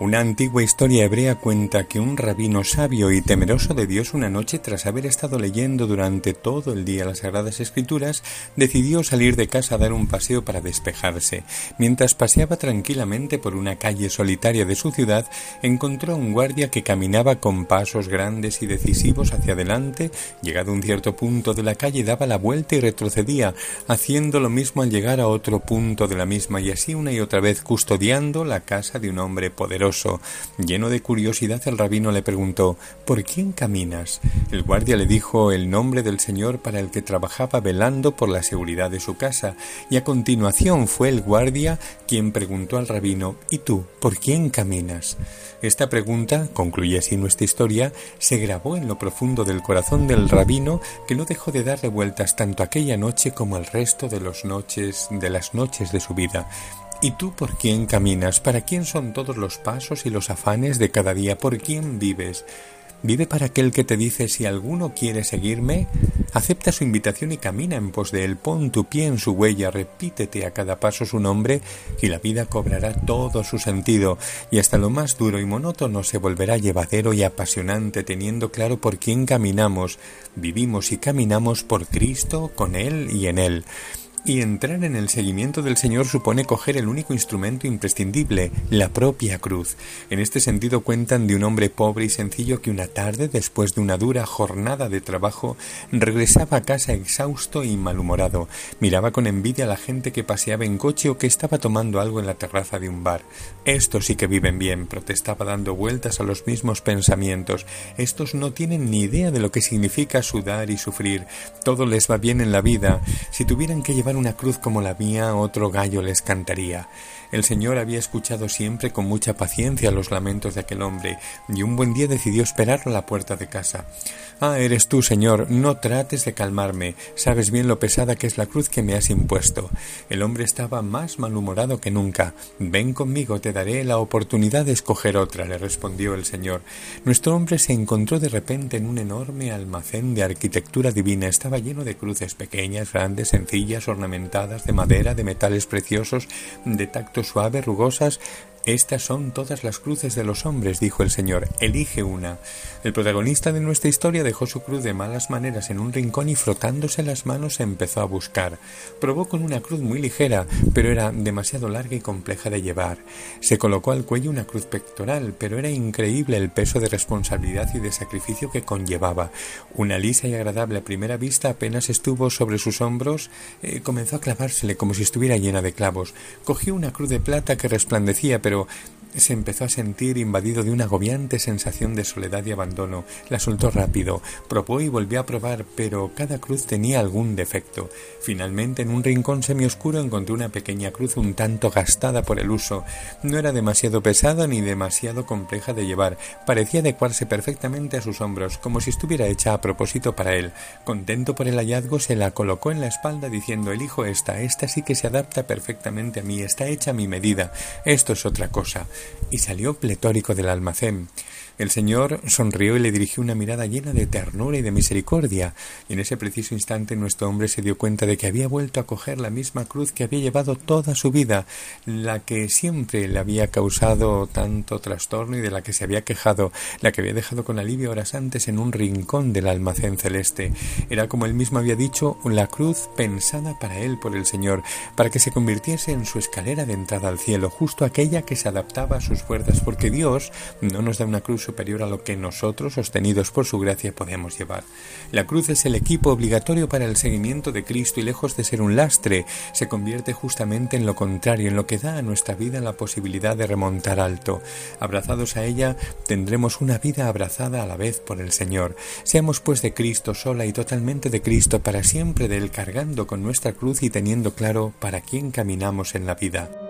Una antigua historia hebrea cuenta que un rabino sabio y temeroso de Dios una noche, tras haber estado leyendo durante todo el día las Sagradas Escrituras, decidió salir de casa a dar un paseo para despejarse. Mientras paseaba tranquilamente por una calle solitaria de su ciudad, encontró a un guardia que caminaba con pasos grandes y decisivos hacia adelante, llegado a un cierto punto de la calle daba la vuelta y retrocedía, haciendo lo mismo al llegar a otro punto de la misma y así una y otra vez custodiando la casa de un hombre poderoso Lleno de curiosidad, el rabino le preguntó ¿Por quién caminas? El guardia le dijo el nombre del señor para el que trabajaba velando por la seguridad de su casa, y a continuación fue el guardia quien preguntó al rabino ¿Y tú, por quién caminas? Esta pregunta, concluye así nuestra historia, se grabó en lo profundo del corazón del rabino que no dejó de darle vueltas tanto aquella noche como el resto de los noches de las noches de su vida. ¿Y tú por quién caminas? ¿Para quién son todos los pasos y los afanes de cada día? ¿Por quién vives? Vive para aquel que te dice si alguno quiere seguirme, acepta su invitación y camina en pos de él, pon tu pie en su huella, repítete a cada paso su nombre y la vida cobrará todo su sentido y hasta lo más duro y monótono se volverá llevadero y apasionante teniendo claro por quién caminamos, vivimos y caminamos por Cristo, con Él y en Él. Y entrar en el seguimiento del Señor supone coger el único instrumento imprescindible, la propia cruz. En este sentido cuentan de un hombre pobre y sencillo que una tarde, después de una dura jornada de trabajo, regresaba a casa exhausto y malhumorado. Miraba con envidia a la gente que paseaba en coche o que estaba tomando algo en la terraza de un bar. Estos sí que viven bien, protestaba dando vueltas a los mismos pensamientos. Estos no tienen ni idea de lo que significa sudar y sufrir. Todo les va bien en la vida. Si tuvieran que llevar una cruz como la mía, otro gallo les cantaría. El Señor había escuchado siempre con mucha paciencia los lamentos de aquel hombre, y un buen día decidió esperarlo a la puerta de casa. Ah, eres tú, Señor, no trates de calmarme, sabes bien lo pesada que es la cruz que me has impuesto. El hombre estaba más malhumorado que nunca. Ven conmigo, te daré la oportunidad de escoger otra, le respondió el Señor. Nuestro hombre se encontró de repente en un enorme almacén de arquitectura divina. Estaba lleno de cruces pequeñas, grandes, sencillas, ornamentadas, de madera, de metales preciosos, de tacto suave, rugosas. Estas son todas las cruces de los hombres, dijo el Señor. Elige una. El protagonista de nuestra historia dejó su cruz de malas maneras en un rincón y frotándose las manos empezó a buscar. Probó con una cruz muy ligera, pero era demasiado larga y compleja de llevar. Se colocó al cuello una cruz pectoral, pero era increíble el peso de responsabilidad y de sacrificio que conllevaba. Una lisa y agradable a primera vista apenas estuvo sobre sus hombros, eh, comenzó a clavársele como si estuviera llena de clavos. Cogió una cruz de plata que resplandecía, pero se empezó a sentir invadido de una agobiante sensación de soledad y abandono. La soltó rápido, probó y volvió a probar, pero cada cruz tenía algún defecto. Finalmente, en un rincón semioscuro encontró una pequeña cruz un tanto gastada por el uso. No era demasiado pesada ni demasiado compleja de llevar. Parecía adecuarse perfectamente a sus hombros, como si estuviera hecha a propósito para él. Contento por el hallazgo, se la colocó en la espalda diciendo Elijo esta, esta sí que se adapta perfectamente a mí, está hecha a mi medida. Esto es otra cosa y salió pletórico del almacén. El Señor sonrió y le dirigió una mirada llena de ternura y de misericordia, y en ese preciso instante nuestro hombre se dio cuenta de que había vuelto a coger la misma cruz que había llevado toda su vida, la que siempre le había causado tanto trastorno y de la que se había quejado, la que había dejado con alivio horas antes en un rincón del almacén celeste. Era como él mismo había dicho, la cruz pensada para él por el Señor, para que se convirtiese en su escalera de entrada al cielo, justo aquella que se adaptaba a sus fuerzas, porque Dios no nos da una cruz superior a lo que nosotros, sostenidos por su gracia, podemos llevar. La cruz es el equipo obligatorio para el seguimiento de Cristo y lejos de ser un lastre, se convierte justamente en lo contrario, en lo que da a nuestra vida la posibilidad de remontar alto. Abrazados a ella, tendremos una vida abrazada a la vez por el Señor. Seamos pues de Cristo sola y totalmente de Cristo para siempre de Él cargando con nuestra cruz y teniendo claro para quién caminamos en la vida.